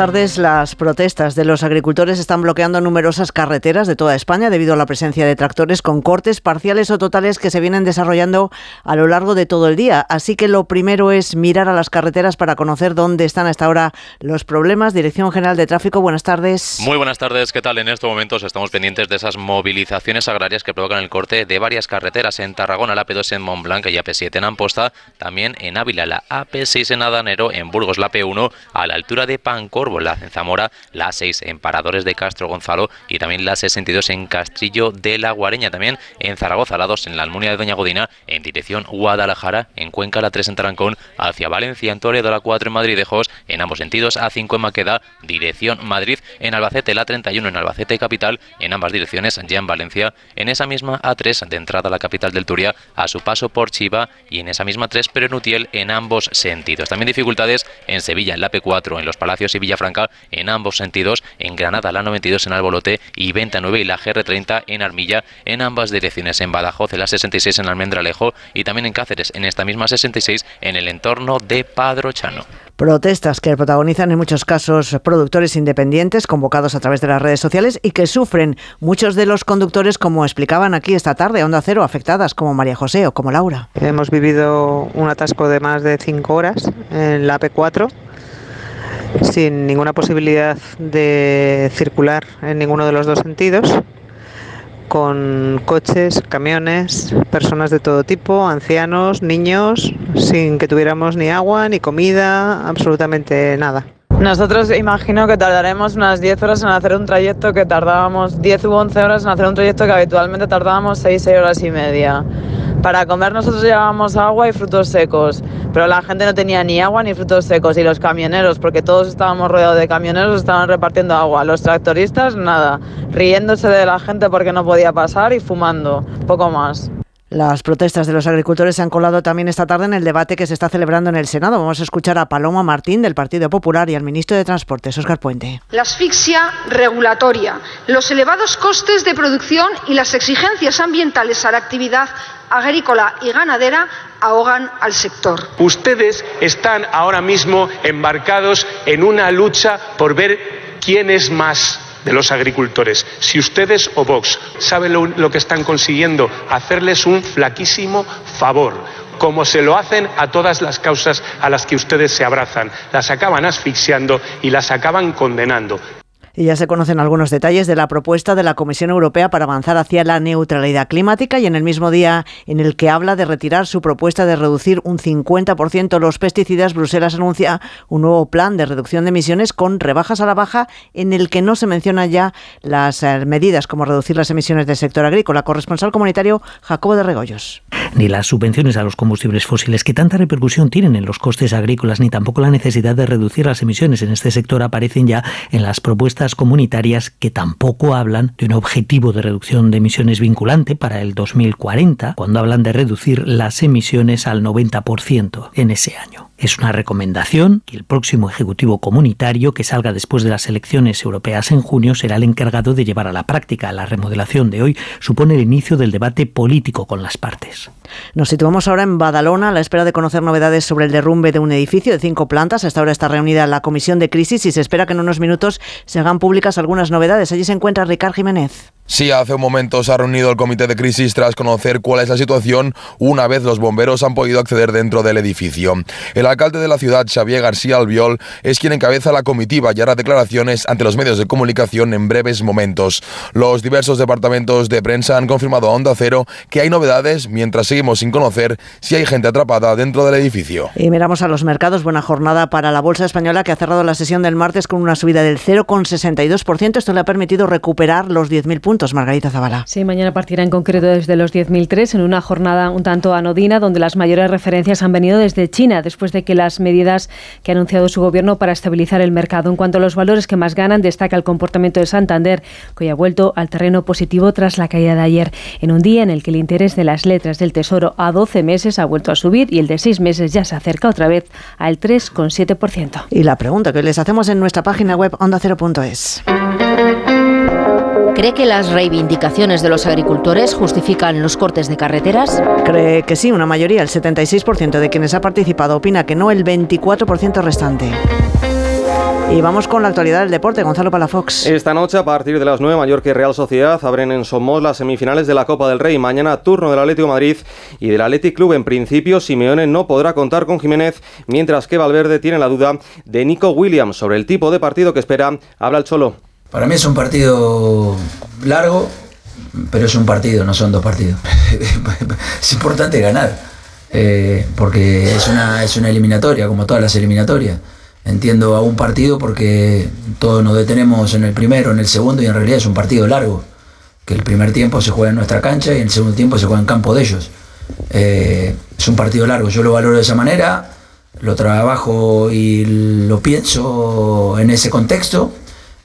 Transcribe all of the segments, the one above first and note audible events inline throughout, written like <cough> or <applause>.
Tardes. Las protestas de los agricultores están bloqueando numerosas carreteras de toda España debido a la presencia de tractores con cortes parciales o totales que se vienen desarrollando a lo largo de todo el día. Así que lo primero es mirar a las carreteras para conocer dónde están hasta ahora los problemas. Dirección General de Tráfico, buenas tardes. Muy buenas tardes. ¿Qué tal? En estos momentos estamos pendientes de esas movilizaciones agrarias que provocan el corte de varias carreteras en Tarragona, la P2 en Montblanc y AP7 en Amposta, también en Ávila, la AP6 en Adanero, en Burgos, la P1 a la altura de Pan Corvo, la en Zamora, la 6 en Paradores de Castro Gonzalo y también la 62 en Castrillo de la Guareña, también en Zaragoza, la 2 en la Almunia de Doña Godina, en dirección Guadalajara, en Cuenca la 3 en Tarancón, hacia Valencia, en Toledo la 4 en Madridejos, en ambos sentidos A5 en Maqueda, dirección Madrid, en Albacete la 31 en Albacete capital, en ambas direcciones ya en Valencia, en esa misma A3 de entrada a la capital del Turia, a su paso por Chiva y en esa misma 3 pero en Utiel en ambos sentidos. También dificultades en Sevilla, en la P4, en Los Palacios y Villafranca en ambos sentidos, en Granada la 92 en Albolote y Venta 9 y la GR30 en Armilla en ambas direcciones, en Badajoz en la 66 en Almendralejo y también en Cáceres en esta misma 66 en el entorno de Padrochano. Protestas que protagonizan en muchos casos productores independientes convocados a través de las redes sociales y que sufren muchos de los conductores, como explicaban aquí esta tarde, Onda Cero, afectadas, como María José o como Laura. Hemos vivido un atasco de más de 5 horas en la P4 sin ninguna posibilidad de circular en ninguno de los dos sentidos, con coches, camiones, personas de todo tipo, ancianos, niños, sin que tuviéramos ni agua, ni comida, absolutamente nada. Nosotros imagino que tardaremos unas 10 horas en hacer un trayecto que tardábamos 10 u 11 horas en hacer un trayecto que habitualmente tardábamos 6, 6 horas y media. Para comer nosotros llevábamos agua y frutos secos, pero la gente no tenía ni agua ni frutos secos y los camioneros, porque todos estábamos rodeados de camioneros, estaban repartiendo agua. Los tractoristas, nada, riéndose de la gente porque no podía pasar y fumando, poco más. Las protestas de los agricultores se han colado también esta tarde en el debate que se está celebrando en el Senado. Vamos a escuchar a Paloma Martín del Partido Popular y al ministro de Transportes, Oscar Puente. La asfixia regulatoria, los elevados costes de producción y las exigencias ambientales a la actividad agrícola y ganadera ahogan al sector. Ustedes están ahora mismo embarcados en una lucha por ver quién es más de los agricultores. Si ustedes o Vox saben lo, que están consiguiendo, hacerles un flaquísimo favor como se lo hacen a todas las causas a las que ustedes se abrazan. Las acaban asfixiando y las acaban condenando. Y ya se conocen algunos detalles de la propuesta de la Comisión Europea para avanzar hacia la neutralidad climática y en el mismo día en el que habla de retirar su propuesta de reducir un 50% los pesticidas, Bruselas anuncia un nuevo plan de reducción de emisiones con rebajas a la baja en el que no se menciona ya las eh, medidas como reducir las emisiones del sector agrícola. Corresponsal comunitario Jacobo de Regoyos. Ni las subvenciones a los combustibles fósiles que tanta repercusión tienen en los costes agrícolas ni tampoco la necesidad de reducir las emisiones en este sector aparecen ya en las propuestas comunitarias que tampoco hablan de un objetivo de reducción de emisiones vinculante para el 2040, cuando hablan de reducir las emisiones al 90% en ese año. Es una recomendación que el próximo Ejecutivo Comunitario, que salga después de las elecciones europeas en junio, será el encargado de llevar a la práctica. La remodelación de hoy supone el inicio del debate político con las partes. Nos situamos ahora en Badalona a la espera de conocer novedades sobre el derrumbe de un edificio de cinco plantas. Hasta ahora está reunida la Comisión de Crisis y se espera que en unos minutos se hagan públicas algunas novedades. Allí se encuentra Ricard Jiménez. Sí, hace un momento se ha reunido el comité de crisis tras conocer cuál es la situación una vez los bomberos han podido acceder dentro del edificio. El alcalde de la ciudad, Xavier García Albiol, es quien encabeza la comitiva y hará declaraciones ante los medios de comunicación en breves momentos. Los diversos departamentos de prensa han confirmado a Onda Cero que hay novedades mientras seguimos sin conocer si hay gente atrapada dentro del edificio. Y miramos a los mercados. Buena jornada para la Bolsa Española que ha cerrado la sesión del martes con una subida del 0,62%. Esto le ha permitido recuperar los 10.000 puntos Margarita Zavala. Sí, mañana partirá en concreto desde los 10.003 en una jornada un tanto anodina donde las mayores referencias han venido desde China después de que las medidas que ha anunciado su gobierno para estabilizar el mercado. En cuanto a los valores que más ganan, destaca el comportamiento de Santander, que ha vuelto al terreno positivo tras la caída de ayer, en un día en el que el interés de las letras del Tesoro a 12 meses ha vuelto a subir y el de 6 meses ya se acerca otra vez al 3,7%. Y la pregunta que les hacemos en nuestra página web ondacero.es. ¿Cree que las reivindicaciones de los agricultores justifican los cortes de carreteras? Cree que sí, una mayoría, el 76% de quienes ha participado opina que no, el 24% restante. Y vamos con la actualidad del deporte, Gonzalo Palafox. Esta noche, a partir de las 9, Mallorca y Real Sociedad abren en Somos las semifinales de la Copa del Rey. Mañana, turno del Atlético de Madrid y del Athletic Club. En principio, Simeone no podrá contar con Jiménez, mientras que Valverde tiene la duda de Nico Williams sobre el tipo de partido que espera. Habla el Cholo. Para mí es un partido largo, pero es un partido, no son dos partidos. <laughs> es importante ganar, eh, porque es una, es una eliminatoria, como todas las eliminatorias entiendo a un partido porque todos nos detenemos en el primero, en el segundo y en realidad es un partido largo, que el primer tiempo se juega en nuestra cancha y el segundo tiempo se juega en campo de ellos. Eh, es un partido largo, yo lo valoro de esa manera, lo trabajo y lo pienso en ese contexto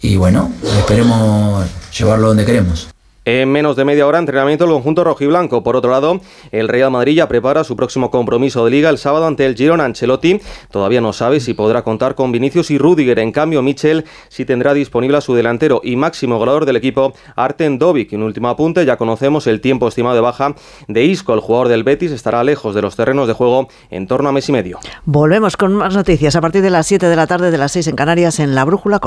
y bueno, esperemos llevarlo donde queremos. En menos de media hora, entrenamiento el conjunto rojiblanco. Por otro lado, el Real Madrid ya prepara su próximo compromiso de liga el sábado ante el Girona. Ancelotti todavía no sabe si podrá contar con Vinicius y Rudiger. En cambio, Michel sí tendrá disponible a su delantero y máximo goleador del equipo, Arten Dovic. En último apunte, ya conocemos el tiempo estimado de baja de Isco. El jugador del Betis estará lejos de los terrenos de juego en torno a mes y medio. Volvemos con más noticias a partir de las 7 de la tarde de las 6 en Canarias en La Brújula.